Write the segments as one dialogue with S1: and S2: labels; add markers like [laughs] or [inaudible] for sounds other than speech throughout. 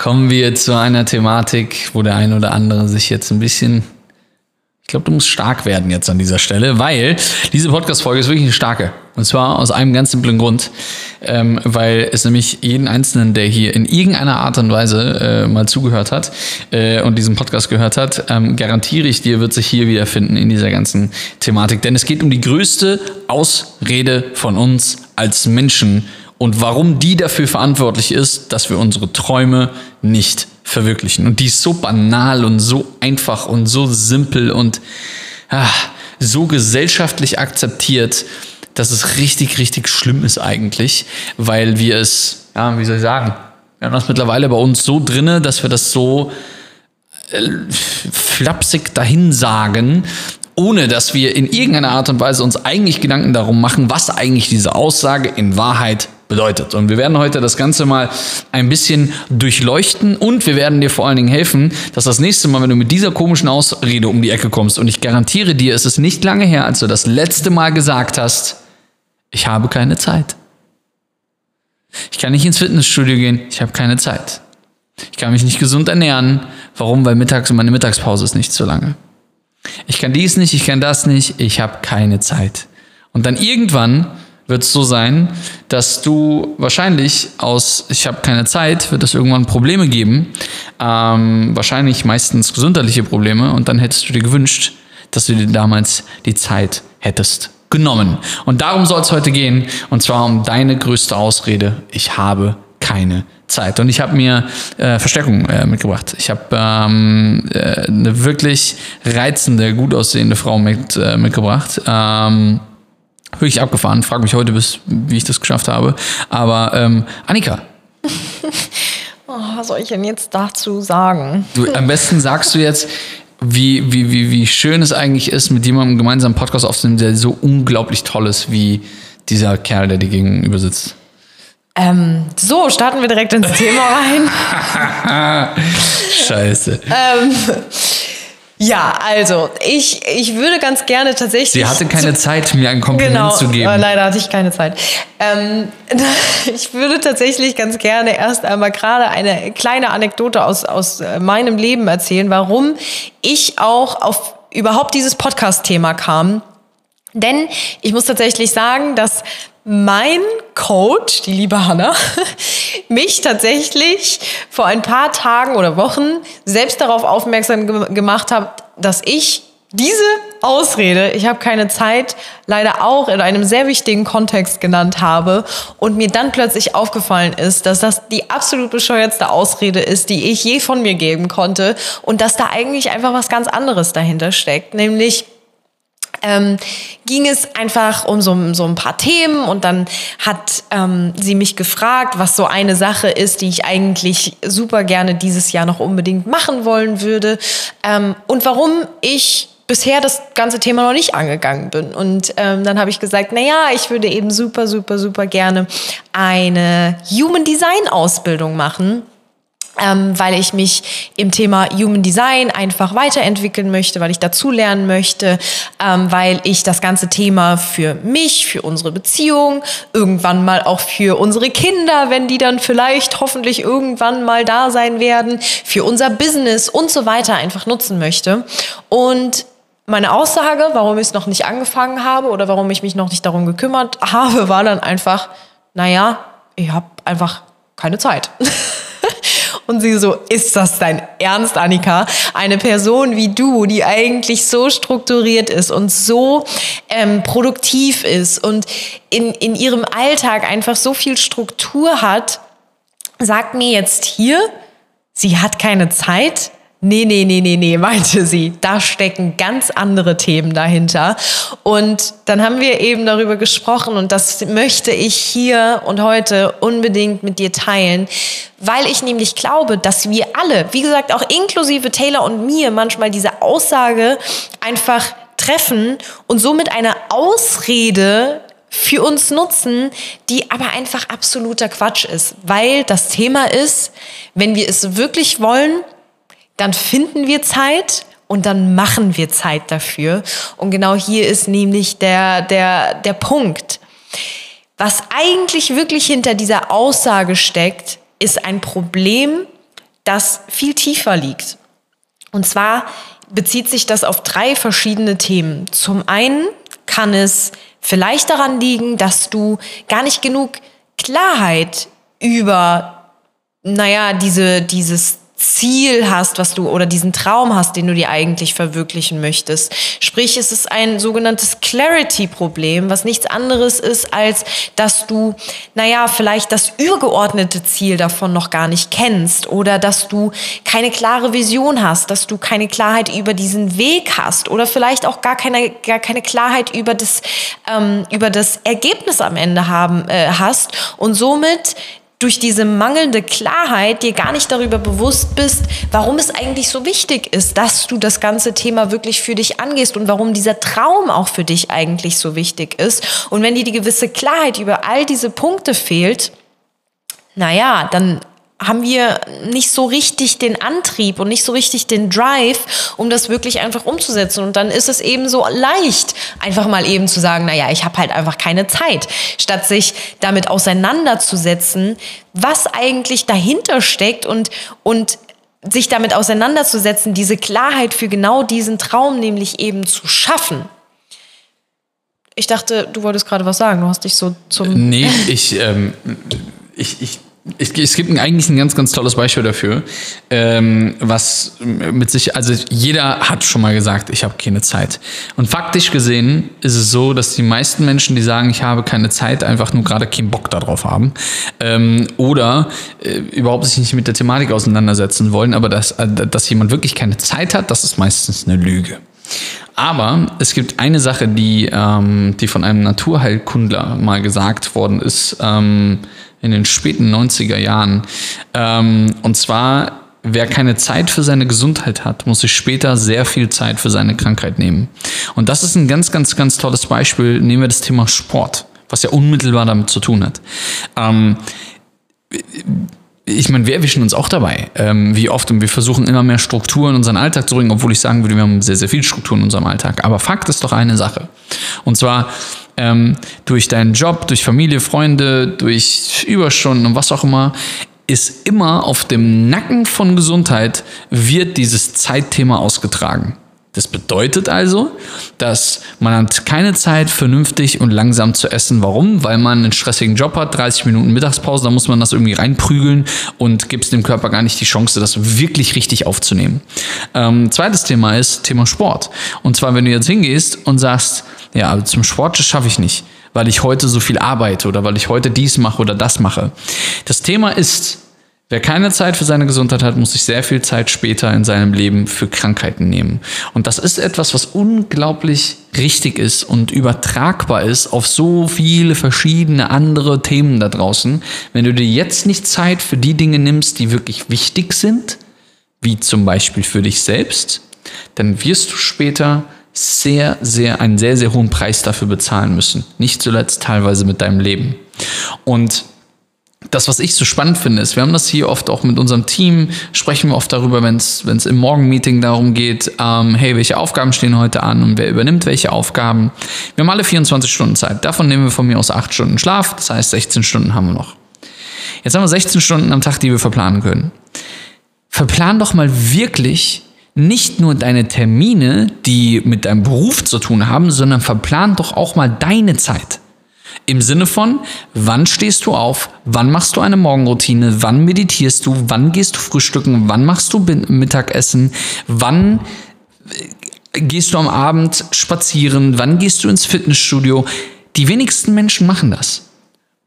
S1: kommen wir zu einer Thematik, wo der ein oder andere sich jetzt ein bisschen. Ich glaube, du musst stark werden jetzt an dieser Stelle, weil diese Podcast-Folge ist wirklich eine starke. Und zwar aus einem ganz simplen Grund, ähm, weil es nämlich jeden Einzelnen, der hier in irgendeiner Art und Weise äh, mal zugehört hat äh, und diesen Podcast gehört hat, ähm, garantiere ich dir, wird sich hier wiederfinden in dieser ganzen Thematik. Denn es geht um die größte Ausrede von uns als Menschen und warum die dafür verantwortlich ist, dass wir unsere Träume nicht verwirklichen. Und die ist so banal und so einfach und so simpel und ah, so gesellschaftlich akzeptiert, dass es richtig, richtig schlimm ist eigentlich, weil wir es, ja, wie soll ich sagen, wir haben das mittlerweile bei uns so drinne, dass wir das so äh, flapsig dahin sagen, ohne dass wir in irgendeiner Art und Weise uns eigentlich Gedanken darum machen, was eigentlich diese Aussage in Wahrheit bedeutet. Und wir werden heute das Ganze mal ein bisschen durchleuchten und wir werden dir vor allen Dingen helfen, dass das nächste Mal, wenn du mit dieser komischen Ausrede um die Ecke kommst, und ich garantiere dir, es ist nicht lange her, als du das letzte Mal gesagt hast, ich habe keine Zeit. Ich kann nicht ins Fitnessstudio gehen, ich habe keine Zeit. Ich kann mich nicht gesund ernähren. Warum? Weil mittags meine Mittagspause ist nicht so lange. Ich kann dies nicht, ich kann das nicht, ich habe keine Zeit. Und dann irgendwann wird es so sein, dass du wahrscheinlich aus ich habe keine Zeit, wird es irgendwann Probleme geben. Ähm, wahrscheinlich meistens gesundheitliche Probleme. Und dann hättest du dir gewünscht, dass du dir damals die Zeit hättest genommen. Und darum soll es heute gehen. Und zwar um deine größte Ausrede. Ich habe keine Zeit. Und ich habe mir äh, Verstärkung äh, mitgebracht. Ich habe ähm, äh, eine wirklich reizende, gut aussehende Frau mit, äh, mitgebracht. Ähm, wirklich abgefahren. Frag mich heute, bis, wie ich das geschafft habe. Aber ähm, Annika. [laughs]
S2: oh, was soll ich denn jetzt dazu sagen?
S1: Du, am besten sagst du jetzt, wie, wie, wie, wie schön es eigentlich ist, mit jemandem gemeinsam einen Podcast aufzunehmen, der so unglaublich toll ist wie dieser Kerl, der dir gegenüber sitzt.
S2: Ähm, so, starten wir direkt ins Thema rein. [laughs]
S1: Scheiße.
S2: ähm, ja, also ich, ich würde ganz gerne tatsächlich.
S1: Sie hatte keine Zeit, mir ein Kompliment
S2: genau,
S1: zu geben.
S2: Äh, leider hatte ich keine Zeit. Ähm, [laughs] ich würde tatsächlich ganz gerne erst einmal gerade eine kleine Anekdote aus, aus äh, meinem Leben erzählen, warum ich auch auf überhaupt dieses Podcast-Thema kam. Denn ich muss tatsächlich sagen, dass mein Coach, die liebe Hanna, [laughs] mich tatsächlich vor ein paar Tagen oder Wochen selbst darauf aufmerksam ge gemacht hat, dass ich diese Ausrede, ich habe keine Zeit, leider auch in einem sehr wichtigen Kontext genannt habe und mir dann plötzlich aufgefallen ist, dass das die absolut bescheuertste Ausrede ist, die ich je von mir geben konnte und dass da eigentlich einfach was ganz anderes dahinter steckt, nämlich ähm, ging es einfach um so, so ein paar Themen und dann hat ähm, sie mich gefragt, was so eine Sache ist, die ich eigentlich super gerne dieses Jahr noch unbedingt machen wollen würde ähm, und warum ich bisher das ganze Thema noch nicht angegangen bin. Und ähm, dann habe ich gesagt, na ja, ich würde eben super, super, super gerne eine Human Design Ausbildung machen ähm, weil ich mich im Thema Human Design einfach weiterentwickeln möchte, weil ich dazu lernen möchte, ähm, weil ich das ganze Thema für mich, für unsere Beziehung, irgendwann mal auch für unsere Kinder, wenn die dann vielleicht hoffentlich irgendwann mal da sein werden, für unser Business und so weiter einfach nutzen möchte. Und meine Aussage, warum ich es noch nicht angefangen habe oder warum ich mich noch nicht darum gekümmert habe, war dann einfach, naja, ich habe einfach keine Zeit. [laughs] Und sie so, ist das dein Ernst, Annika? Eine Person wie du, die eigentlich so strukturiert ist und so ähm, produktiv ist und in, in ihrem Alltag einfach so viel Struktur hat, sagt mir jetzt hier, sie hat keine Zeit? Nee, nee, nee, nee, nee, [laughs] meinte sie. Da stecken ganz andere Themen dahinter. Und dann haben wir eben darüber gesprochen und das möchte ich hier und heute unbedingt mit dir teilen, weil ich nämlich glaube, dass wir alle, wie gesagt, auch inklusive Taylor und mir, manchmal diese Aussage einfach treffen und somit eine Ausrede für uns nutzen, die aber einfach absoluter Quatsch ist, weil das Thema ist, wenn wir es wirklich wollen, dann finden wir Zeit und dann machen wir Zeit dafür. Und genau hier ist nämlich der, der, der Punkt. Was eigentlich wirklich hinter dieser Aussage steckt, ist ein Problem, das viel tiefer liegt. Und zwar bezieht sich das auf drei verschiedene Themen. Zum einen kann es vielleicht daran liegen, dass du gar nicht genug Klarheit über, naja, diese, dieses Ziel hast, was du oder diesen Traum hast, den du dir eigentlich verwirklichen möchtest. Sprich, es ist ein sogenanntes Clarity-Problem, was nichts anderes ist, als dass du, naja, vielleicht das übergeordnete Ziel davon noch gar nicht kennst oder dass du keine klare Vision hast, dass du keine Klarheit über diesen Weg hast oder vielleicht auch gar keine, gar keine Klarheit über das, ähm, über das Ergebnis am Ende haben, äh, hast und somit durch diese mangelnde Klarheit dir gar nicht darüber bewusst bist, warum es eigentlich so wichtig ist, dass du das ganze Thema wirklich für dich angehst und warum dieser Traum auch für dich eigentlich so wichtig ist. Und wenn dir die gewisse Klarheit über all diese Punkte fehlt, naja, dann haben wir nicht so richtig den Antrieb und nicht so richtig den Drive, um das wirklich einfach umzusetzen. Und dann ist es eben so leicht, einfach mal eben zu sagen, naja, ich habe halt einfach keine Zeit, statt sich damit auseinanderzusetzen, was eigentlich dahinter steckt und, und sich damit auseinanderzusetzen, diese Klarheit für genau diesen Traum nämlich eben zu schaffen. Ich dachte, du wolltest gerade was sagen. Du hast dich so zum.
S1: Nee, ich, ähm, ich, ich es, es gibt eigentlich ein ganz, ganz tolles Beispiel dafür, ähm, was mit sich, also jeder hat schon mal gesagt, ich habe keine Zeit. Und faktisch gesehen ist es so, dass die meisten Menschen, die sagen, ich habe keine Zeit, einfach nur gerade keinen Bock darauf haben ähm, oder äh, überhaupt sich nicht mit der Thematik auseinandersetzen wollen, aber dass, äh, dass jemand wirklich keine Zeit hat, das ist meistens eine Lüge. Aber es gibt eine Sache, die, ähm, die von einem Naturheilkundler mal gesagt worden ist, ähm, in den späten 90er Jahren. Ähm, und zwar, wer keine Zeit für seine Gesundheit hat, muss sich später sehr viel Zeit für seine Krankheit nehmen. Und das ist ein ganz, ganz, ganz tolles Beispiel. Nehmen wir das Thema Sport, was ja unmittelbar damit zu tun hat. Ich meine, wir erwischen uns auch dabei, ähm, wie oft, und wir versuchen immer mehr Struktur in unseren Alltag zu bringen, obwohl ich sagen würde, wir haben sehr, sehr viel Struktur in unserem Alltag. Aber Fakt ist doch eine Sache. Und zwar, ähm, durch deinen Job, durch Familie, Freunde, durch Überstunden und was auch immer, ist immer auf dem Nacken von Gesundheit wird dieses Zeitthema ausgetragen. Das bedeutet also, dass man hat keine Zeit, vernünftig und langsam zu essen. Warum? Weil man einen stressigen Job hat, 30 Minuten Mittagspause, da muss man das irgendwie reinprügeln und gibt es dem Körper gar nicht die Chance, das wirklich richtig aufzunehmen. Ähm, zweites Thema ist Thema Sport. Und zwar, wenn du jetzt hingehst und sagst, ja, zum Sport schaffe ich nicht, weil ich heute so viel arbeite oder weil ich heute dies mache oder das mache. Das Thema ist, Wer keine Zeit für seine Gesundheit hat, muss sich sehr viel Zeit später in seinem Leben für Krankheiten nehmen. Und das ist etwas, was unglaublich richtig ist und übertragbar ist auf so viele verschiedene andere Themen da draußen. Wenn du dir jetzt nicht Zeit für die Dinge nimmst, die wirklich wichtig sind, wie zum Beispiel für dich selbst, dann wirst du später sehr, sehr, einen sehr, sehr hohen Preis dafür bezahlen müssen. Nicht zuletzt teilweise mit deinem Leben. Und das, was ich so spannend finde, ist, wir haben das hier oft auch mit unserem Team, sprechen wir oft darüber, wenn es im Morgenmeeting darum geht, ähm, hey, welche Aufgaben stehen heute an und wer übernimmt welche Aufgaben. Wir haben alle 24 Stunden Zeit. Davon nehmen wir von mir aus 8 Stunden Schlaf, das heißt 16 Stunden haben wir noch. Jetzt haben wir 16 Stunden am Tag, die wir verplanen können. Verplan doch mal wirklich nicht nur deine Termine, die mit deinem Beruf zu tun haben, sondern verplan doch auch mal deine Zeit. Im Sinne von, wann stehst du auf, wann machst du eine Morgenroutine, wann meditierst du, wann gehst du frühstücken, wann machst du Mittagessen, wann äh, gehst du am Abend spazieren, wann gehst du ins Fitnessstudio. Die wenigsten Menschen machen das.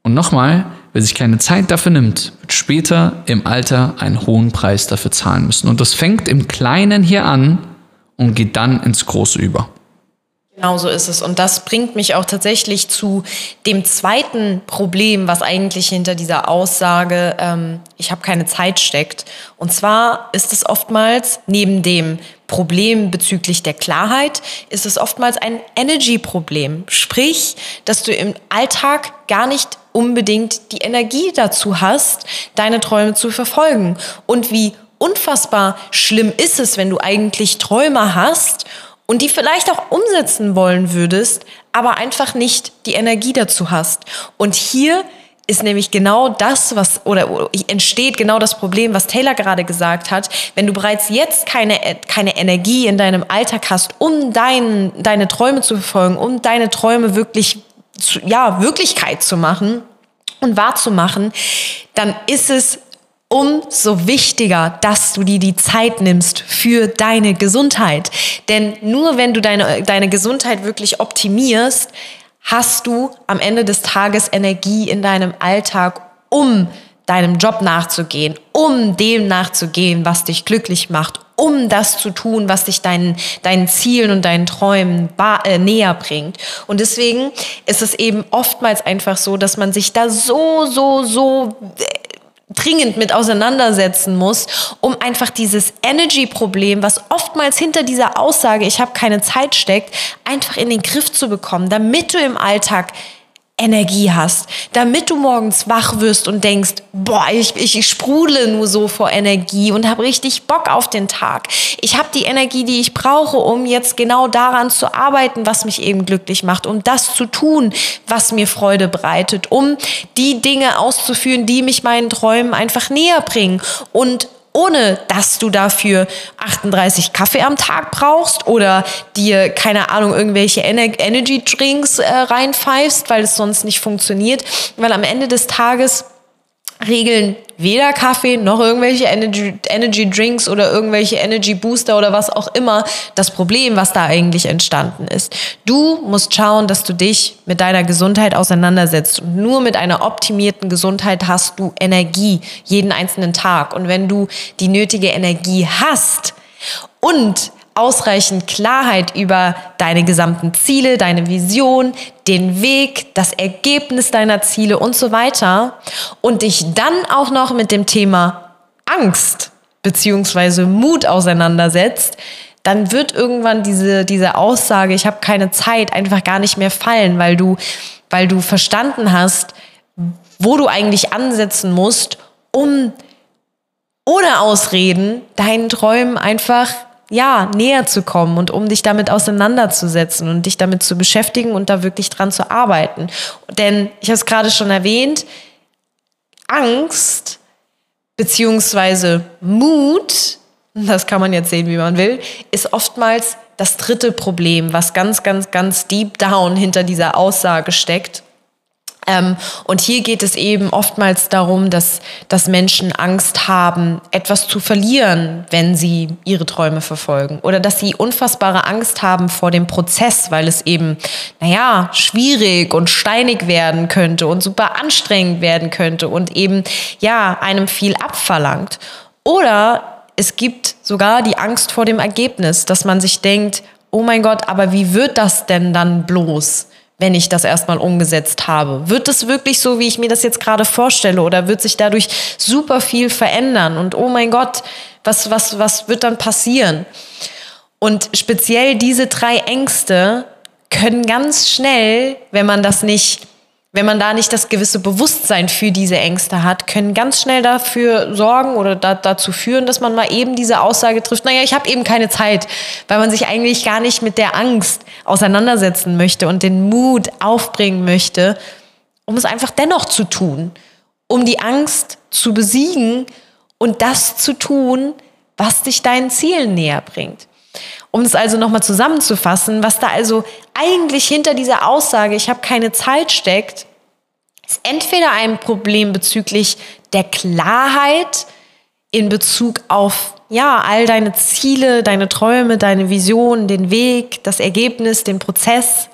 S1: Und nochmal, wer sich keine Zeit dafür nimmt, wird später im Alter einen hohen Preis dafür zahlen müssen. Und das fängt im Kleinen hier an und geht dann ins Große über.
S2: Genau so ist es. Und das bringt mich auch tatsächlich zu dem zweiten Problem, was eigentlich hinter dieser Aussage, ähm, ich habe keine Zeit steckt. Und zwar ist es oftmals neben dem Problem bezüglich der Klarheit, ist es oftmals ein Energy-Problem. Sprich, dass du im Alltag gar nicht unbedingt die Energie dazu hast, deine Träume zu verfolgen. Und wie unfassbar schlimm ist es, wenn du eigentlich Träume hast und die vielleicht auch umsetzen wollen würdest, aber einfach nicht die Energie dazu hast. Und hier ist nämlich genau das, was, oder entsteht genau das Problem, was Taylor gerade gesagt hat. Wenn du bereits jetzt keine, keine Energie in deinem Alltag hast, um dein, deine Träume zu verfolgen, um deine Träume wirklich, zu, ja, Wirklichkeit zu machen und wahrzumachen, dann ist es umso wichtiger, dass du dir die Zeit nimmst für deine Gesundheit. Denn nur wenn du deine, deine Gesundheit wirklich optimierst, hast du am Ende des Tages Energie in deinem Alltag, um deinem Job nachzugehen, um dem nachzugehen, was dich glücklich macht, um das zu tun, was dich deinen, deinen Zielen und deinen Träumen äh, näher bringt. Und deswegen ist es eben oftmals einfach so, dass man sich da so, so, so dringend mit auseinandersetzen muss, um einfach dieses Energy-Problem, was oftmals hinter dieser Aussage, ich habe keine Zeit steckt, einfach in den Griff zu bekommen, damit du im Alltag Energie hast, damit du morgens wach wirst und denkst, boah, ich, ich sprudle nur so vor Energie und habe richtig Bock auf den Tag. Ich habe die Energie, die ich brauche, um jetzt genau daran zu arbeiten, was mich eben glücklich macht, um das zu tun, was mir Freude bereitet, um die Dinge auszuführen, die mich meinen Träumen einfach näher bringen und ohne dass du dafür 38 Kaffee am Tag brauchst oder dir, keine Ahnung, irgendwelche Energy Drinks äh, reinpfeifst, weil es sonst nicht funktioniert. Weil am Ende des Tages regeln weder Kaffee noch irgendwelche Energy, Energy Drinks oder irgendwelche Energy Booster oder was auch immer das Problem, was da eigentlich entstanden ist. Du musst schauen, dass du dich mit deiner Gesundheit auseinandersetzt. Und nur mit einer optimierten Gesundheit hast du Energie jeden einzelnen Tag. Und wenn du die nötige Energie hast und ausreichend Klarheit über deine gesamten Ziele, deine Vision, den Weg, das Ergebnis deiner Ziele und so weiter. Und dich dann auch noch mit dem Thema Angst beziehungsweise Mut auseinandersetzt, dann wird irgendwann diese, diese Aussage, ich habe keine Zeit, einfach gar nicht mehr fallen, weil du, weil du verstanden hast, wo du eigentlich ansetzen musst, um ohne Ausreden deinen Träumen einfach ja, näher zu kommen und um dich damit auseinanderzusetzen und dich damit zu beschäftigen und da wirklich dran zu arbeiten. Denn ich habe es gerade schon erwähnt, Angst beziehungsweise Mut, das kann man jetzt sehen, wie man will, ist oftmals das dritte Problem, was ganz, ganz, ganz deep down hinter dieser Aussage steckt. Ähm, und hier geht es eben oftmals darum, dass, dass Menschen Angst haben, etwas zu verlieren, wenn sie ihre Träume verfolgen. Oder dass sie unfassbare Angst haben vor dem Prozess, weil es eben, naja, schwierig und steinig werden könnte und super anstrengend werden könnte und eben, ja, einem viel abverlangt. Oder es gibt sogar die Angst vor dem Ergebnis, dass man sich denkt, oh mein Gott, aber wie wird das denn dann bloß? Wenn ich das erstmal umgesetzt habe? Wird es wirklich so, wie ich mir das jetzt gerade vorstelle oder wird sich dadurch super viel verändern? Und oh mein Gott, was, was, was wird dann passieren? Und speziell diese drei Ängste können ganz schnell, wenn man das nicht wenn man da nicht das gewisse Bewusstsein für diese Ängste hat, können ganz schnell dafür sorgen oder da, dazu führen, dass man mal eben diese Aussage trifft, naja, ich habe eben keine Zeit, weil man sich eigentlich gar nicht mit der Angst auseinandersetzen möchte und den Mut aufbringen möchte, um es einfach dennoch zu tun, um die Angst zu besiegen und das zu tun, was dich deinen Zielen näher bringt. Um es also nochmal zusammenzufassen, was da also eigentlich hinter dieser Aussage, ich habe keine Zeit steckt, ist entweder ein Problem bezüglich der Klarheit in Bezug auf ja, all deine Ziele, deine Träume, deine Vision, den Weg, das Ergebnis, den Prozess.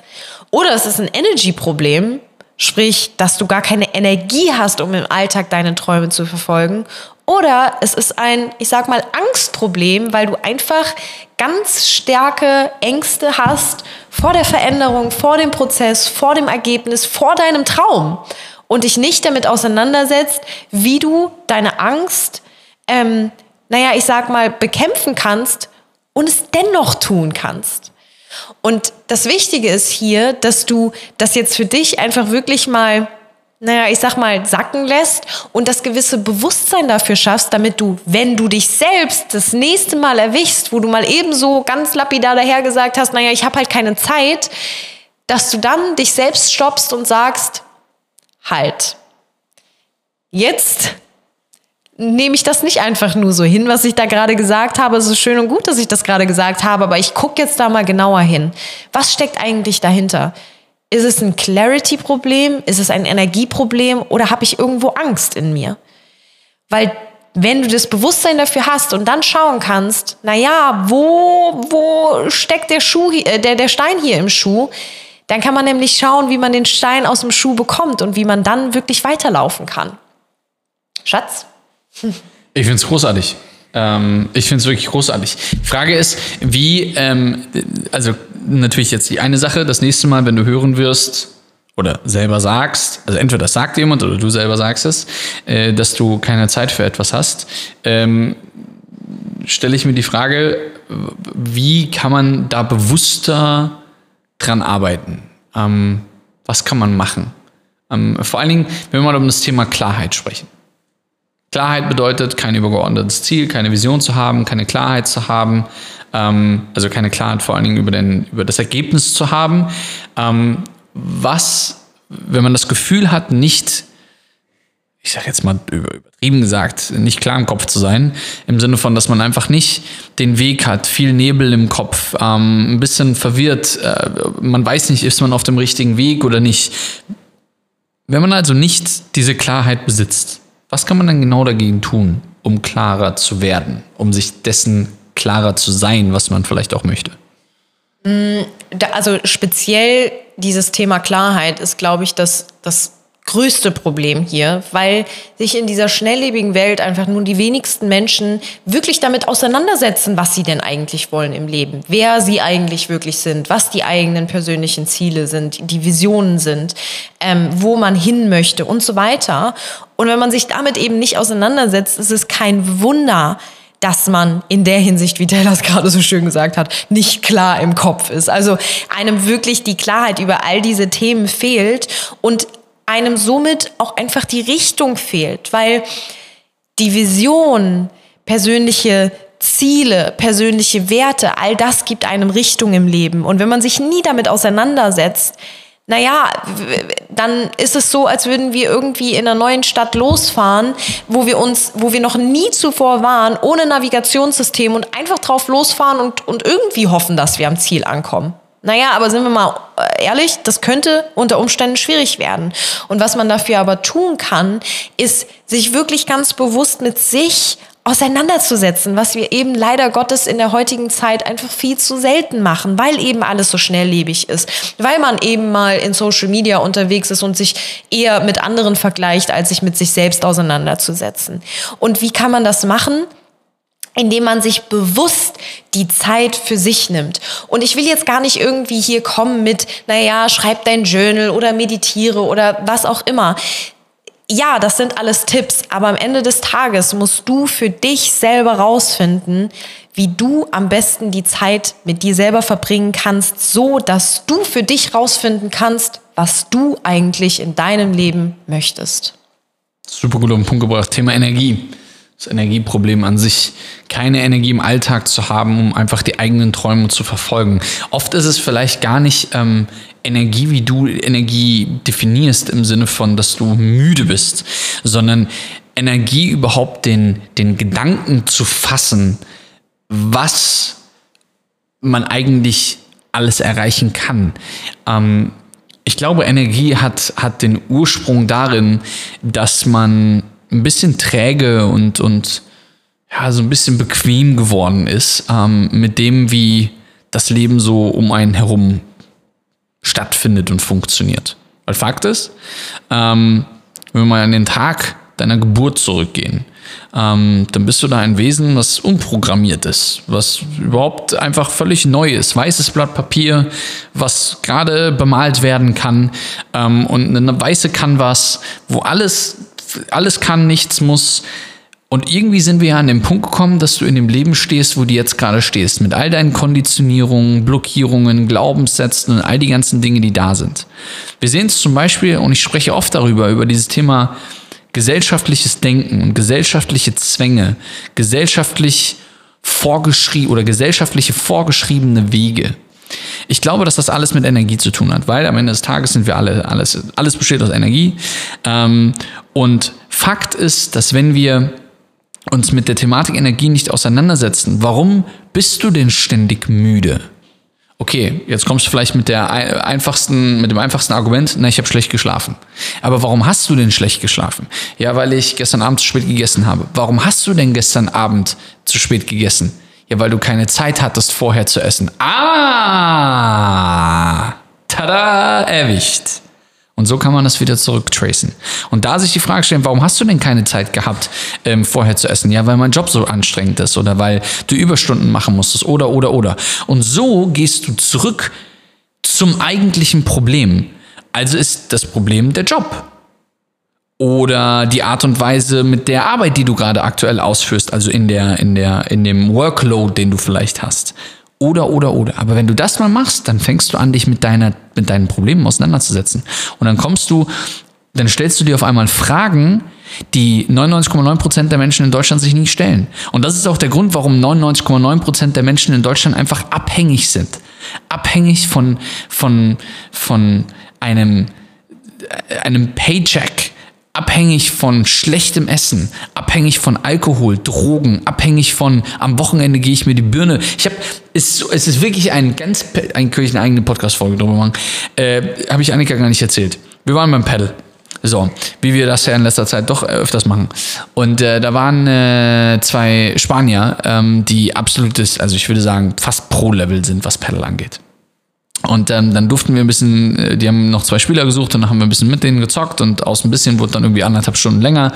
S2: Oder es ist ein Energy-Problem, sprich, dass du gar keine Energie hast, um im Alltag deine Träume zu verfolgen. Oder es ist ein, ich sag mal, Angstproblem, weil du einfach ganz starke Ängste hast vor der Veränderung, vor dem Prozess, vor dem Ergebnis, vor deinem Traum und dich nicht damit auseinandersetzt, wie du deine Angst, ähm, naja, ich sag mal, bekämpfen kannst und es dennoch tun kannst. Und das Wichtige ist hier, dass du das jetzt für dich einfach wirklich mal naja, ich sag mal, sacken lässt und das gewisse Bewusstsein dafür schaffst, damit du, wenn du dich selbst das nächste Mal erwischst, wo du mal ebenso ganz lapidar daher gesagt hast, naja, ich habe halt keine Zeit, dass du dann dich selbst stoppst und sagst, halt, jetzt nehme ich das nicht einfach nur so hin, was ich da gerade gesagt habe. Es ist schön und gut, dass ich das gerade gesagt habe, aber ich gucke jetzt da mal genauer hin. Was steckt eigentlich dahinter? Ist es ein Clarity-Problem? Ist es ein Energieproblem? Oder habe ich irgendwo Angst in mir? Weil wenn du das Bewusstsein dafür hast und dann schauen kannst, na ja, wo, wo steckt der Schuh, äh, der, der Stein hier im Schuh? Dann kann man nämlich schauen, wie man den Stein aus dem Schuh bekommt und wie man dann wirklich weiterlaufen kann. Schatz?
S1: Ich finde es großartig. Ähm, ich finde es wirklich großartig. Frage ist, wie, ähm, also natürlich jetzt die eine Sache, das nächste Mal, wenn du hören wirst oder selber sagst, also entweder das sagt jemand oder du selber sagst es, äh, dass du keine Zeit für etwas hast, ähm, stelle ich mir die Frage, wie kann man da bewusster dran arbeiten? Ähm, was kann man machen? Ähm, vor allen Dingen, wenn wir mal um das Thema Klarheit sprechen. Klarheit bedeutet, kein übergeordnetes Ziel, keine Vision zu haben, keine Klarheit zu haben, ähm, also keine Klarheit vor allen Dingen über, den, über das Ergebnis zu haben. Ähm, was, wenn man das Gefühl hat, nicht, ich sage jetzt mal übertrieben gesagt, nicht klar im Kopf zu sein, im Sinne von, dass man einfach nicht den Weg hat, viel Nebel im Kopf, ähm, ein bisschen verwirrt, äh, man weiß nicht, ist man auf dem richtigen Weg oder nicht. Wenn man also nicht diese Klarheit besitzt, was kann man dann genau dagegen tun, um klarer zu werden, um sich dessen klarer zu sein, was man vielleicht auch möchte?
S2: Also speziell dieses Thema Klarheit ist, glaube ich, das, das größte Problem hier, weil sich in dieser schnelllebigen Welt einfach nun die wenigsten Menschen wirklich damit auseinandersetzen, was sie denn eigentlich wollen im Leben, wer sie eigentlich wirklich sind, was die eigenen persönlichen Ziele sind, die Visionen sind, ähm, wo man hin möchte und so weiter. Und wenn man sich damit eben nicht auseinandersetzt, ist es kein Wunder, dass man in der Hinsicht, wie Taylor es gerade so schön gesagt hat, nicht klar im Kopf ist. Also einem wirklich die Klarheit über all diese Themen fehlt und einem somit auch einfach die Richtung fehlt, weil die Vision, persönliche Ziele, persönliche Werte, all das gibt einem Richtung im Leben. Und wenn man sich nie damit auseinandersetzt, naja, dann ist es so, als würden wir irgendwie in einer neuen Stadt losfahren, wo wir uns, wo wir noch nie zuvor waren, ohne Navigationssystem und einfach drauf losfahren und, und irgendwie hoffen, dass wir am Ziel ankommen. Naja, aber sind wir mal ehrlich, das könnte unter Umständen schwierig werden. Und was man dafür aber tun kann, ist sich wirklich ganz bewusst mit sich auseinanderzusetzen, was wir eben leider Gottes in der heutigen Zeit einfach viel zu selten machen, weil eben alles so schnelllebig ist, weil man eben mal in Social Media unterwegs ist und sich eher mit anderen vergleicht, als sich mit sich selbst auseinanderzusetzen. Und wie kann man das machen? Indem man sich bewusst die Zeit für sich nimmt. Und ich will jetzt gar nicht irgendwie hier kommen mit, naja, schreib dein Journal oder meditiere oder was auch immer. Ja, das sind alles Tipps, aber am Ende des Tages musst du für dich selber rausfinden, wie du am besten die Zeit mit dir selber verbringen kannst, so dass du für dich rausfinden kannst, was du eigentlich in deinem Leben möchtest.
S1: Super gut auf den Punkt gebracht. Thema Energie das Energieproblem an sich, keine Energie im Alltag zu haben, um einfach die eigenen Träume zu verfolgen. Oft ist es vielleicht gar nicht ähm, Energie, wie du Energie definierst, im Sinne von, dass du müde bist, sondern Energie überhaupt den, den Gedanken zu fassen, was man eigentlich alles erreichen kann. Ähm, ich glaube, Energie hat, hat den Ursprung darin, dass man ein bisschen träge und, und ja, so ein bisschen bequem geworden ist ähm, mit dem, wie das Leben so um einen herum stattfindet und funktioniert. Weil Fakt ist, ähm, wenn wir mal an den Tag deiner Geburt zurückgehen, ähm, dann bist du da ein Wesen, was unprogrammiert ist, was überhaupt einfach völlig neu ist. Weißes Blatt Papier, was gerade bemalt werden kann ähm, und eine weiße Canvas, wo alles, alles kann, nichts muss. Und irgendwie sind wir ja an den Punkt gekommen, dass du in dem Leben stehst, wo du jetzt gerade stehst, mit all deinen Konditionierungen, Blockierungen, Glaubenssätzen und all die ganzen Dinge, die da sind. Wir sehen es zum Beispiel, und ich spreche oft darüber, über dieses Thema gesellschaftliches Denken und gesellschaftliche Zwänge, gesellschaftlich vorgeschrieben oder gesellschaftliche vorgeschriebene Wege. Ich glaube, dass das alles mit Energie zu tun hat, weil am Ende des Tages sind wir alle, alles, alles besteht aus Energie. Ähm, und Fakt ist, dass wenn wir uns mit der Thematik Energie nicht auseinandersetzen, warum bist du denn ständig müde? Okay, jetzt kommst du vielleicht mit der einfachsten, mit dem einfachsten Argument, na, ich habe schlecht geschlafen. Aber warum hast du denn schlecht geschlafen? Ja, weil ich gestern Abend zu spät gegessen habe. Warum hast du denn gestern Abend zu spät gegessen? Ja, weil du keine Zeit hattest, vorher zu essen. Ah! Tada! Erwischt. Und so kann man das wieder zurücktracen. Und da sich die Frage stellen, warum hast du denn keine Zeit gehabt, ähm, vorher zu essen? Ja, weil mein Job so anstrengend ist oder weil du Überstunden machen musstest oder, oder, oder. Und so gehst du zurück zum eigentlichen Problem. Also ist das Problem der Job. Oder die Art und Weise mit der Arbeit, die du gerade aktuell ausführst, also in der, in der, in dem Workload, den du vielleicht hast. Oder, oder, oder. Aber wenn du das mal machst, dann fängst du an, dich mit, deiner, mit deinen Problemen auseinanderzusetzen. Und dann kommst du, dann stellst du dir auf einmal Fragen, die 99,9% der Menschen in Deutschland sich nie stellen. Und das ist auch der Grund, warum 99,9% der Menschen in Deutschland einfach abhängig sind. Abhängig von, von, von einem, einem Paycheck abhängig von schlechtem Essen, abhängig von Alkohol, Drogen, abhängig von am Wochenende gehe ich mir die Birne. Ich habe es, es ist wirklich ein ganz ein könnte ich eine eigene Podcast Folge drüber machen. Äh, habe ich Annika gar nicht erzählt. Wir waren beim Paddle. So, wie wir das ja in letzter Zeit doch öfters machen. Und äh, da waren äh, zwei Spanier, ähm, die absolutes, also ich würde sagen, fast Pro-Level sind, was Paddle angeht. Und ähm, dann durften wir ein bisschen, äh, die haben noch zwei Spieler gesucht und dann haben wir ein bisschen mit denen gezockt und aus ein bisschen wurde dann irgendwie anderthalb Stunden länger.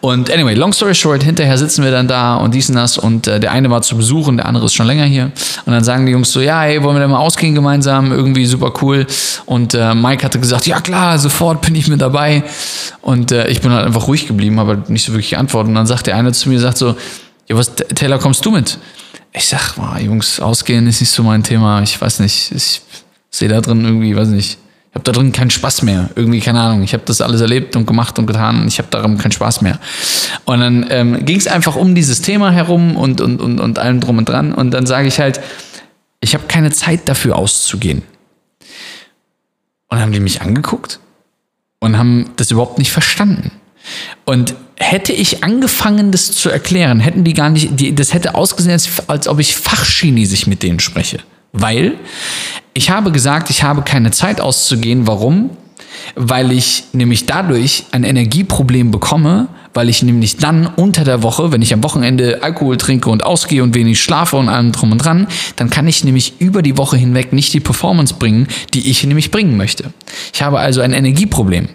S1: Und anyway, long story short, hinterher sitzen wir dann da und dies und das und äh, der eine war zu Besuch und der andere ist schon länger hier. Und dann sagen die Jungs so, ja, hey, wollen wir denn mal ausgehen gemeinsam? Irgendwie super cool. Und äh, Mike hatte gesagt, ja klar, sofort bin ich mit dabei. Und äh, ich bin halt einfach ruhig geblieben, aber nicht so wirklich geantwortet. Und dann sagt der eine zu mir, sagt so, ja, was, Taylor, kommst du mit? Ich sag, boah, Jungs, ausgehen ist nicht so mein Thema. Ich weiß nicht, ich sehe da drin irgendwie, weiß nicht, ich habe da drin keinen Spaß mehr. Irgendwie, keine Ahnung. Ich habe das alles erlebt und gemacht und getan und ich habe darum keinen Spaß mehr. Und dann ähm, ging es einfach um dieses Thema herum und, und, und, und allem drum und dran. Und dann sage ich halt, ich habe keine Zeit dafür auszugehen. Und dann haben die mich angeguckt und haben das überhaupt nicht verstanden. Und hätte ich angefangen, das zu erklären, hätten die gar nicht, die, das hätte ausgesehen, als, als ob ich Fachchinesisch mit denen spreche. Weil ich habe gesagt, ich habe keine Zeit auszugehen. Warum? Weil ich nämlich dadurch ein Energieproblem bekomme, weil ich nämlich dann unter der Woche, wenn ich am Wochenende Alkohol trinke und ausgehe und wenig schlafe und allem drum und dran, dann kann ich nämlich über die Woche hinweg nicht die Performance bringen, die ich nämlich bringen möchte. Ich habe also ein Energieproblem.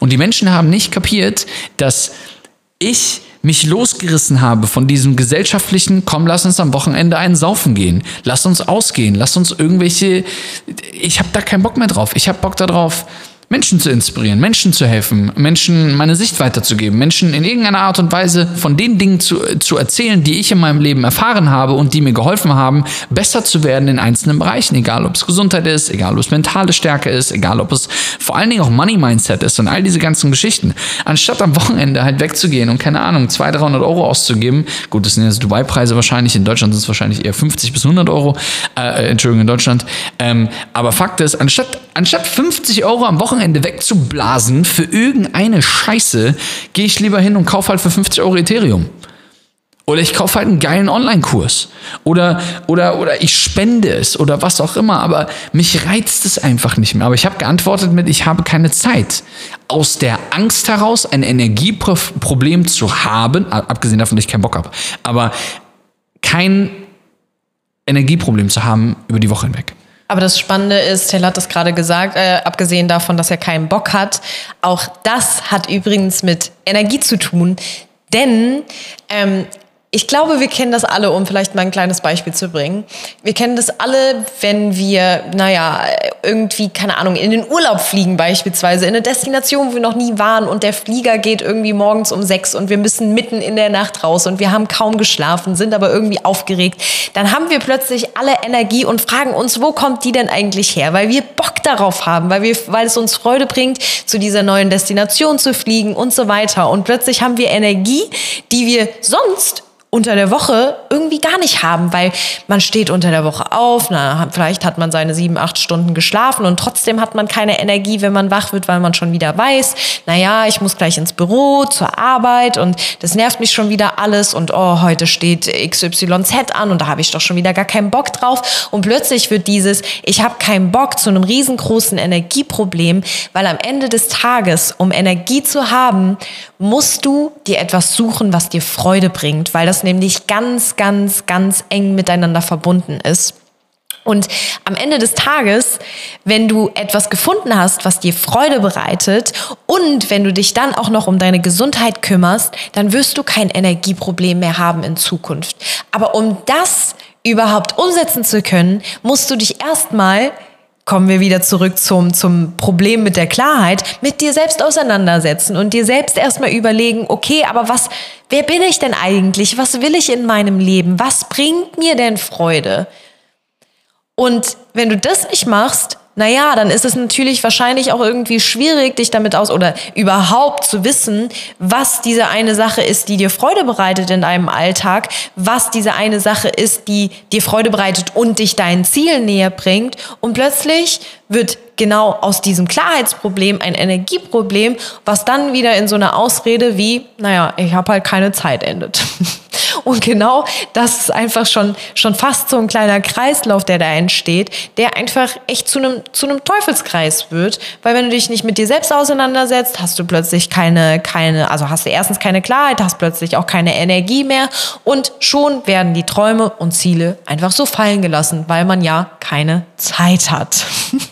S1: Und die Menschen haben nicht kapiert, dass ich mich losgerissen habe von diesem gesellschaftlichen, komm, lass uns am Wochenende einen saufen gehen, lass uns ausgehen, lass uns irgendwelche, ich habe da keinen Bock mehr drauf. Ich habe Bock darauf, Menschen zu inspirieren, Menschen zu helfen, Menschen meine Sicht weiterzugeben, Menschen in irgendeiner Art und Weise von den Dingen zu, zu erzählen, die ich in meinem Leben erfahren habe und die mir geholfen haben, besser zu werden in einzelnen Bereichen, egal ob es Gesundheit ist, egal ob es mentale Stärke ist, egal ob es vor allen Dingen auch Money Mindset ist und all diese ganzen Geschichten. Anstatt am Wochenende halt wegzugehen und keine Ahnung, 200, 300 Euro auszugeben, gut, das sind jetzt Dubai-Preise wahrscheinlich, in Deutschland sind es wahrscheinlich eher 50 bis 100 Euro, äh, Entschuldigung, in Deutschland, ähm, aber Fakt ist, anstatt, anstatt 50 Euro am Wochenende wegzublasen für irgendeine Scheiße, gehe ich lieber hin und kaufe halt für 50 Euro Ethereum. Oder ich kaufe halt einen geilen Online-Kurs. Oder, oder, oder ich spende es oder was auch immer. Aber mich reizt es einfach nicht mehr. Aber ich habe geantwortet mit, ich habe keine Zeit. Aus der Angst heraus, ein Energieproblem zu haben, abgesehen davon, dass ich keinen Bock habe, aber kein Energieproblem zu haben über die Woche hinweg.
S2: Aber das Spannende ist, Till hat das gerade gesagt, äh, abgesehen davon, dass er keinen Bock hat, auch das hat übrigens mit Energie zu tun. Denn ähm, ich glaube, wir kennen das alle, um vielleicht mal ein kleines Beispiel zu bringen. Wir kennen das alle, wenn wir, naja, irgendwie, keine Ahnung, in den Urlaub fliegen beispielsweise, in eine Destination, wo wir noch nie waren und der Flieger geht irgendwie morgens um sechs und wir müssen mitten in der Nacht raus und wir haben kaum geschlafen, sind aber irgendwie aufgeregt. Dann haben wir plötzlich alle Energie und fragen uns, wo kommt die denn eigentlich her? Weil wir Bock darauf haben, weil, wir, weil es uns Freude bringt, zu dieser neuen Destination zu fliegen und so weiter. Und plötzlich haben wir Energie, die wir sonst unter der Woche irgendwie gar nicht haben, weil man steht unter der Woche auf, na, vielleicht hat man seine sieben, acht Stunden geschlafen und trotzdem hat man keine Energie, wenn man wach wird, weil man schon wieder weiß, naja, ich muss gleich ins Büro, zur Arbeit und das nervt mich schon wieder alles und oh, heute steht XYZ an und da habe ich doch schon wieder gar keinen Bock drauf. Und plötzlich wird dieses, ich habe keinen Bock zu einem riesengroßen Energieproblem, weil am Ende des Tages, um Energie zu haben, musst du dir etwas suchen, was dir Freude bringt, weil das nämlich ganz, ganz, ganz eng miteinander verbunden ist. Und am Ende des Tages, wenn du etwas gefunden hast, was dir Freude bereitet und wenn du dich dann auch noch um deine Gesundheit kümmerst, dann wirst du kein Energieproblem mehr haben in Zukunft. Aber um das überhaupt umsetzen zu können, musst du dich erstmal kommen wir wieder zurück zum, zum Problem mit der Klarheit, mit dir selbst auseinandersetzen und dir selbst erstmal überlegen, okay, aber was, wer bin ich denn eigentlich? Was will ich in meinem Leben? Was bringt mir denn Freude? Und wenn du das nicht machst, naja, dann ist es natürlich wahrscheinlich auch irgendwie schwierig, dich damit aus oder überhaupt zu wissen, was diese eine Sache ist, die dir Freude bereitet in deinem Alltag, was diese eine Sache ist, die dir Freude bereitet und dich deinen Zielen näher bringt. Und plötzlich wird genau aus diesem Klarheitsproblem ein Energieproblem, was dann wieder in so einer Ausrede wie, naja, ich habe halt keine Zeit endet. [laughs] Und genau das ist einfach schon, schon fast so ein kleiner Kreislauf, der da entsteht, der einfach echt zu einem, zu einem Teufelskreis wird. Weil wenn du dich nicht mit dir selbst auseinandersetzt, hast du plötzlich keine, keine, also hast du erstens keine Klarheit, hast plötzlich auch keine Energie mehr und schon werden die Träume und Ziele einfach so fallen gelassen, weil man ja keine Zeit hat. [laughs]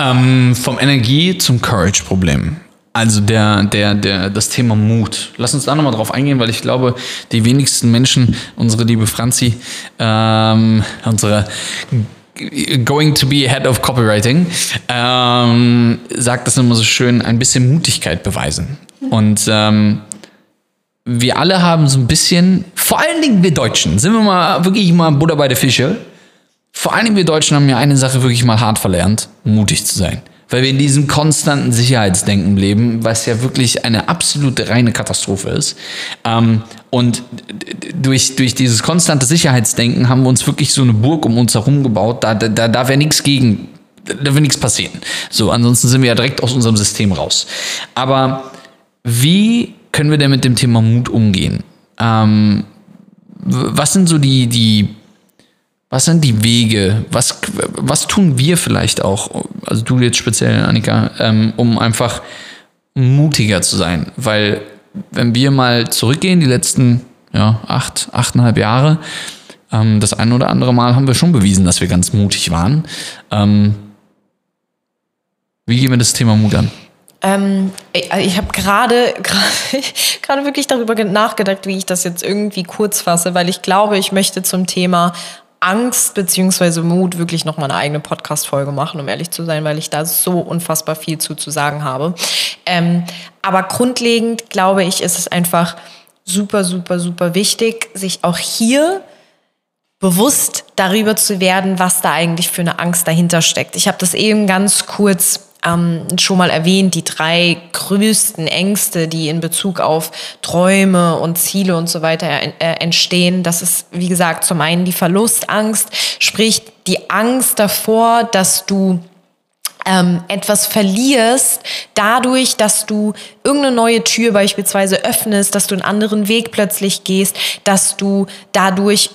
S1: Ähm, vom Energie zum Courage-Problem. Also der, der, der, das Thema Mut. Lass uns da nochmal drauf eingehen, weil ich glaube, die wenigsten Menschen, unsere liebe Franzi, ähm, unsere going to be head of copywriting, ähm, sagt das immer so schön, ein bisschen Mutigkeit beweisen. Und ähm, wir alle haben so ein bisschen, vor allen Dingen wir Deutschen, sind wir mal wirklich mal Buddha bei der Fische. Vor Dingen wir Deutschen haben ja eine Sache wirklich mal hart verlernt, mutig zu sein weil wir in diesem konstanten Sicherheitsdenken leben, was ja wirklich eine absolute reine Katastrophe ist. Ähm, und durch, durch dieses konstante Sicherheitsdenken haben wir uns wirklich so eine Burg um uns herum gebaut. Da, da, da darf ja nichts gegen, da wird nichts passieren. So, ansonsten sind wir ja direkt aus unserem System raus. Aber wie können wir denn mit dem Thema Mut umgehen? Ähm, was sind so die, die was sind die Wege? Was, was tun wir vielleicht auch, also du jetzt speziell, Annika, ähm, um einfach mutiger zu sein? Weil, wenn wir mal zurückgehen, die letzten ja, acht, achteinhalb Jahre, ähm, das ein oder andere Mal haben wir schon bewiesen, dass wir ganz mutig waren. Ähm, wie gehen wir das Thema Mut an?
S2: Ähm, ich, ich habe gerade [laughs] gerade wirklich darüber nachgedacht, wie ich das jetzt irgendwie kurz fasse, weil ich glaube, ich möchte zum Thema Angst beziehungsweise Mut wirklich noch mal eine eigene Podcast-Folge machen, um ehrlich zu sein, weil ich da so unfassbar viel zu, zu sagen habe. Ähm, aber grundlegend, glaube ich, ist es einfach super, super, super wichtig, sich auch hier bewusst darüber zu werden, was da eigentlich für eine Angst dahinter steckt. Ich habe das eben ganz kurz ähm, schon mal erwähnt, die drei größten Ängste, die in Bezug auf Träume und Ziele und so weiter äh, entstehen. Das ist, wie gesagt, zum einen die Verlustangst, sprich die Angst davor, dass du ähm, etwas verlierst, dadurch, dass du irgendeine neue Tür beispielsweise öffnest, dass du einen anderen Weg plötzlich gehst, dass du dadurch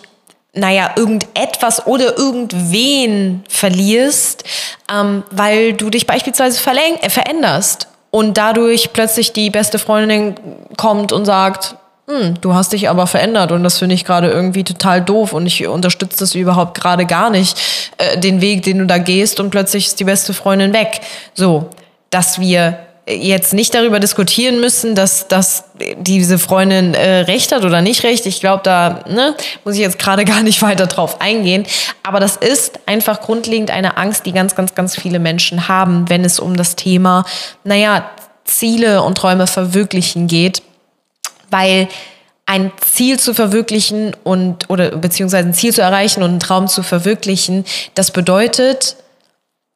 S2: naja, irgendetwas oder irgendwen verlierst, ähm, weil du dich beispielsweise äh, veränderst und dadurch plötzlich die beste Freundin kommt und sagt, hm, du hast dich aber verändert und das finde ich gerade irgendwie total doof und ich unterstütze das überhaupt gerade gar nicht, äh, den Weg, den du da gehst und plötzlich ist die beste Freundin weg. So, dass wir jetzt nicht darüber diskutieren müssen, dass, dass diese Freundin äh, recht hat oder nicht recht. Ich glaube, da ne, muss ich jetzt gerade gar nicht [laughs] weiter drauf eingehen. Aber das ist einfach grundlegend eine Angst, die ganz, ganz, ganz viele Menschen haben, wenn es um das Thema, naja, Ziele und Träume verwirklichen geht. Weil ein Ziel zu verwirklichen und oder beziehungsweise ein Ziel zu erreichen und einen Traum zu verwirklichen, das bedeutet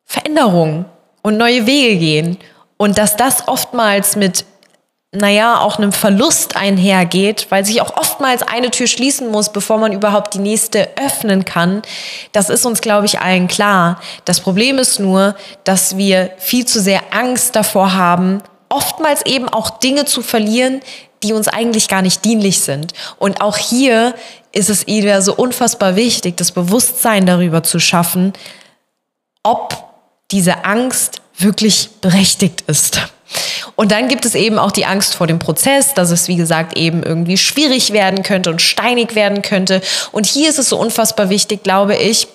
S2: Veränderung und neue Wege gehen. Und dass das oftmals mit, naja, auch einem Verlust einhergeht, weil sich auch oftmals eine Tür schließen muss, bevor man überhaupt die nächste öffnen kann, das ist uns, glaube ich, allen klar. Das Problem ist nur, dass wir viel zu sehr Angst davor haben, oftmals eben auch Dinge zu verlieren, die uns eigentlich gar nicht dienlich sind. Und auch hier ist es wieder so unfassbar wichtig, das Bewusstsein darüber zu schaffen, ob diese Angst wirklich berechtigt ist. Und dann gibt es eben auch die Angst vor dem Prozess, dass es, wie gesagt, eben irgendwie schwierig werden könnte und steinig werden könnte. Und hier ist es so unfassbar wichtig, glaube ich,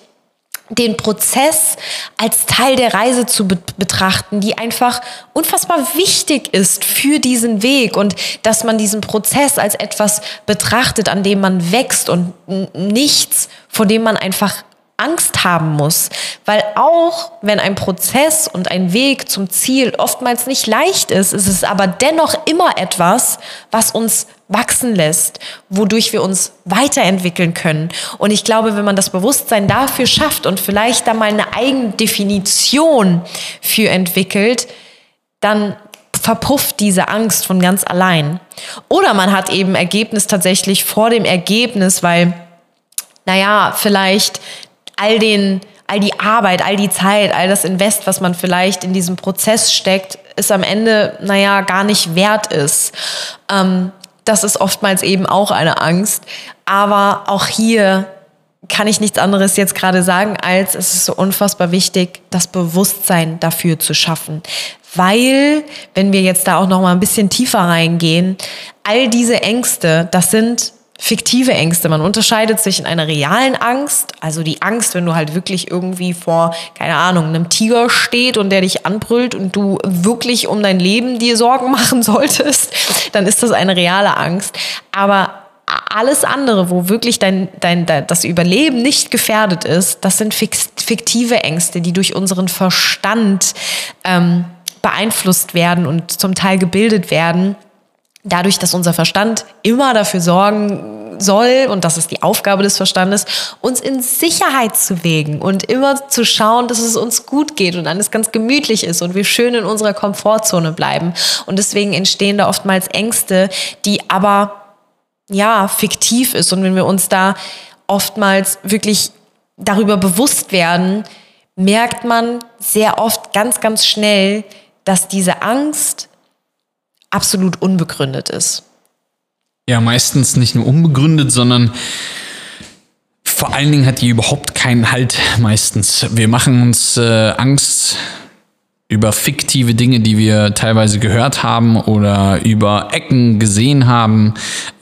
S2: den Prozess als Teil der Reise zu be betrachten, die einfach unfassbar wichtig ist für diesen Weg und dass man diesen Prozess als etwas betrachtet, an dem man wächst und nichts, vor dem man einfach Angst haben muss, weil auch wenn ein Prozess und ein Weg zum Ziel oftmals nicht leicht ist, ist es aber dennoch immer etwas, was uns wachsen lässt, wodurch wir uns weiterentwickeln können. Und ich glaube, wenn man das Bewusstsein dafür schafft und vielleicht da mal eine eigene Definition für entwickelt, dann verpufft diese Angst von ganz allein. Oder man hat eben Ergebnis tatsächlich vor dem Ergebnis, weil naja, vielleicht all den, all die Arbeit, all die Zeit, all das Invest, was man vielleicht in diesem Prozess steckt, ist am Ende, naja, gar nicht wert ist. Ähm, das ist oftmals eben auch eine Angst. Aber auch hier kann ich nichts anderes jetzt gerade sagen, als es ist so unfassbar wichtig, das Bewusstsein dafür zu schaffen. Weil, wenn wir jetzt da auch noch mal ein bisschen tiefer reingehen, all diese Ängste, das sind fiktive Ängste. Man unterscheidet sich in einer realen Angst, also die Angst, wenn du halt wirklich irgendwie vor, keine Ahnung, einem Tiger steht und der dich anbrüllt und du wirklich um dein Leben dir Sorgen [laughs] machen solltest, dann ist das eine reale Angst. Aber alles andere, wo wirklich dein, dein, das Überleben nicht gefährdet ist, das sind fiktive Ängste, die durch unseren Verstand ähm, beeinflusst werden und zum Teil gebildet werden dadurch, dass unser Verstand immer dafür sorgen soll, und das ist die Aufgabe des Verstandes, uns in Sicherheit zu wägen und immer zu schauen, dass es uns gut geht und alles ganz gemütlich ist und wir schön in unserer Komfortzone bleiben. Und deswegen entstehen da oftmals Ängste, die aber, ja, fiktiv ist. Und wenn wir uns da oftmals wirklich darüber bewusst werden, merkt man sehr oft ganz, ganz schnell, dass diese Angst absolut unbegründet ist.
S1: Ja, meistens nicht nur unbegründet, sondern vor allen Dingen hat die überhaupt keinen Halt meistens. Wir machen uns äh, Angst über fiktive Dinge, die wir teilweise gehört haben oder über Ecken gesehen haben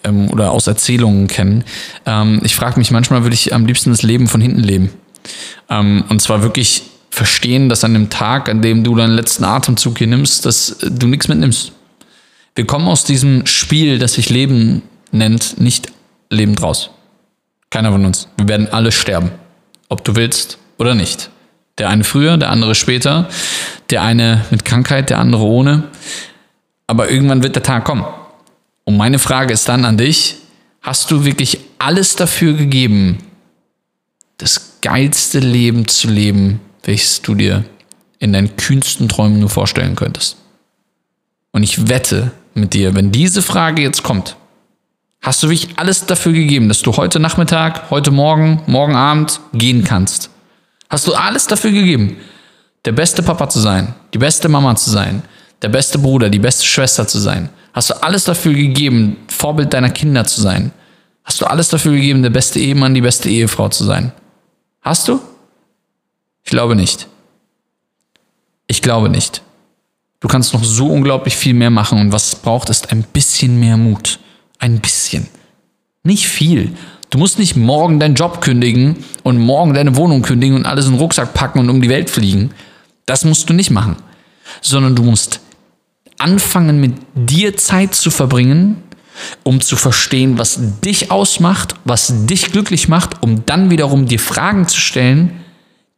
S1: ähm, oder aus Erzählungen kennen. Ähm, ich frage mich manchmal, würde ich am liebsten das Leben von hinten leben. Ähm, und zwar wirklich verstehen, dass an dem Tag, an dem du deinen letzten Atemzug hier nimmst, dass du nichts mitnimmst. Wir kommen aus diesem Spiel, das sich Leben nennt, nicht lebend raus. Keiner von uns. Wir werden alle sterben. Ob du willst oder nicht. Der eine früher, der andere später. Der eine mit Krankheit, der andere ohne. Aber irgendwann wird der Tag kommen. Und meine Frage ist dann an dich, hast du wirklich alles dafür gegeben, das geilste Leben zu leben, welches du dir in deinen kühnsten Träumen nur vorstellen könntest? Und ich wette, mit dir, wenn diese Frage jetzt kommt, hast du wirklich alles dafür gegeben, dass du heute Nachmittag, heute Morgen, morgen Abend gehen kannst? Hast du alles dafür gegeben, der beste Papa zu sein, die beste Mama zu sein, der beste Bruder, die beste Schwester zu sein? Hast du alles dafür gegeben, Vorbild deiner Kinder zu sein? Hast du alles dafür gegeben, der beste Ehemann, die beste Ehefrau zu sein? Hast du? Ich glaube nicht. Ich glaube nicht. Du kannst noch so unglaublich viel mehr machen und was es braucht, ist ein bisschen mehr Mut, Ein bisschen. Nicht viel. Du musst nicht morgen deinen Job kündigen und morgen deine Wohnung kündigen und alles in den Rucksack packen und um die Welt fliegen. Das musst du nicht machen. Sondern du musst anfangen, mit dir Zeit zu verbringen, um zu verstehen, was dich ausmacht, was dich glücklich macht, um dann wiederum dir Fragen zu stellen,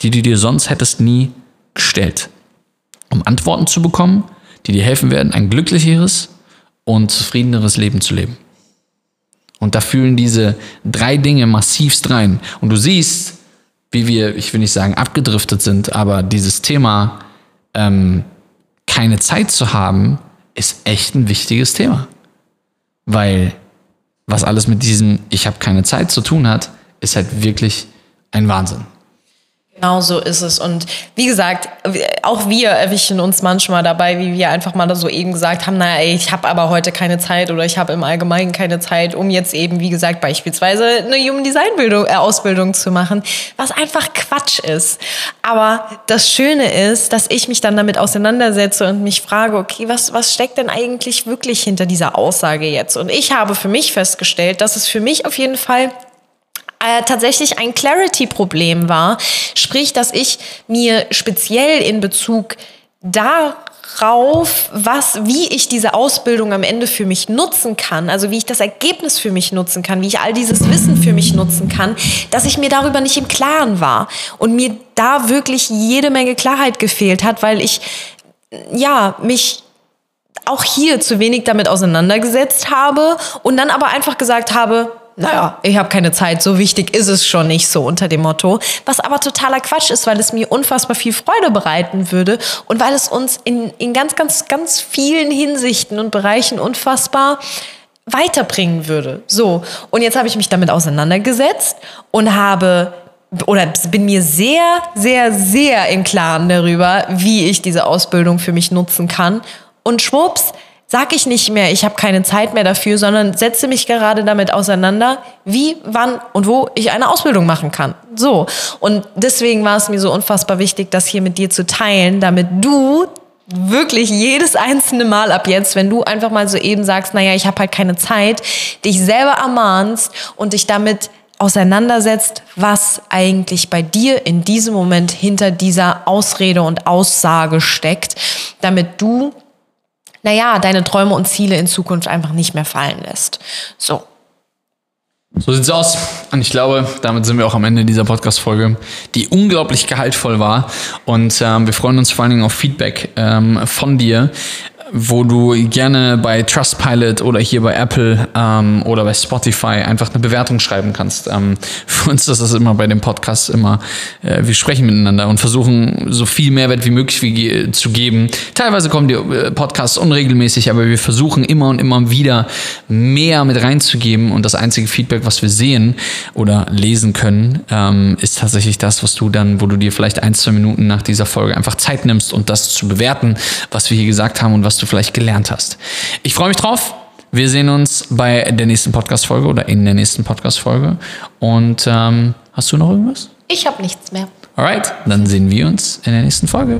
S1: die du dir sonst hättest nie gestellt. Um Antworten zu bekommen, die dir helfen werden, ein glücklicheres und zufriedeneres Leben zu leben. Und da fühlen diese drei Dinge massivst rein. Und du siehst, wie wir, ich will nicht sagen abgedriftet sind, aber dieses Thema ähm, keine Zeit zu haben, ist echt ein wichtiges Thema. Weil was alles mit diesem Ich habe keine Zeit zu tun hat, ist halt wirklich ein Wahnsinn.
S2: Genau so ist es. Und wie gesagt, auch wir erwischen uns manchmal dabei, wie wir einfach mal so eben gesagt haben, naja, ich habe aber heute keine Zeit oder ich habe im Allgemeinen keine Zeit, um jetzt eben, wie gesagt, beispielsweise eine Human Design Bildung, äh, Ausbildung zu machen, was einfach Quatsch ist. Aber das Schöne ist, dass ich mich dann damit auseinandersetze und mich frage, okay, was, was steckt denn eigentlich wirklich hinter dieser Aussage jetzt? Und ich habe für mich festgestellt, dass es für mich auf jeden Fall äh, tatsächlich ein Clarity-Problem war. Sprich, dass ich mir speziell in Bezug darauf, was, wie ich diese Ausbildung am Ende für mich nutzen kann, also wie ich das Ergebnis für mich nutzen kann, wie ich all dieses Wissen für mich nutzen kann, dass ich mir darüber nicht im Klaren war und mir da wirklich jede Menge Klarheit gefehlt hat, weil ich ja mich auch hier zu wenig damit auseinandergesetzt habe und dann aber einfach gesagt habe, naja, ich habe keine Zeit, so wichtig ist es schon nicht so unter dem Motto. Was aber totaler Quatsch ist, weil es mir unfassbar viel Freude bereiten würde und weil es uns in, in ganz, ganz, ganz vielen Hinsichten und Bereichen unfassbar weiterbringen würde. So, und jetzt habe ich mich damit auseinandergesetzt und habe oder bin mir sehr, sehr, sehr im Klaren darüber, wie ich diese Ausbildung für mich nutzen kann. Und schwupps, sag ich nicht mehr, ich habe keine Zeit mehr dafür, sondern setze mich gerade damit auseinander, wie, wann und wo ich eine Ausbildung machen kann. So. Und deswegen war es mir so unfassbar wichtig, das hier mit dir zu teilen, damit du wirklich jedes einzelne Mal ab jetzt, wenn du einfach mal so eben sagst, naja, ich habe halt keine Zeit, dich selber ermahnst und dich damit auseinandersetzt, was eigentlich bei dir in diesem Moment hinter dieser Ausrede und Aussage steckt, damit du naja, deine Träume und Ziele in Zukunft einfach nicht mehr fallen lässt. So.
S1: So sieht's aus. Und ich glaube, damit sind wir auch am Ende dieser Podcast-Folge, die unglaublich gehaltvoll war. Und ähm, wir freuen uns vor allen Dingen auf Feedback ähm, von dir wo du gerne bei Trustpilot oder hier bei Apple ähm, oder bei Spotify einfach eine Bewertung schreiben kannst. Ähm, für uns ist das immer bei dem Podcast immer, äh, wir sprechen miteinander und versuchen so viel Mehrwert wie möglich wie, zu geben. Teilweise kommen die äh, Podcasts unregelmäßig, aber wir versuchen immer und immer wieder mehr mit reinzugeben und das einzige Feedback, was wir sehen oder lesen können, ähm, ist tatsächlich das, was du dann, wo du dir vielleicht ein, zwei Minuten nach dieser Folge einfach Zeit nimmst und das zu bewerten, was wir hier gesagt haben und was du du vielleicht gelernt hast. Ich freue mich drauf. Wir sehen uns bei der nächsten Podcast-Folge oder in der nächsten Podcast-Folge. Und ähm, hast du noch irgendwas?
S2: Ich habe nichts mehr.
S1: Alright, dann sehen wir uns in der nächsten Folge.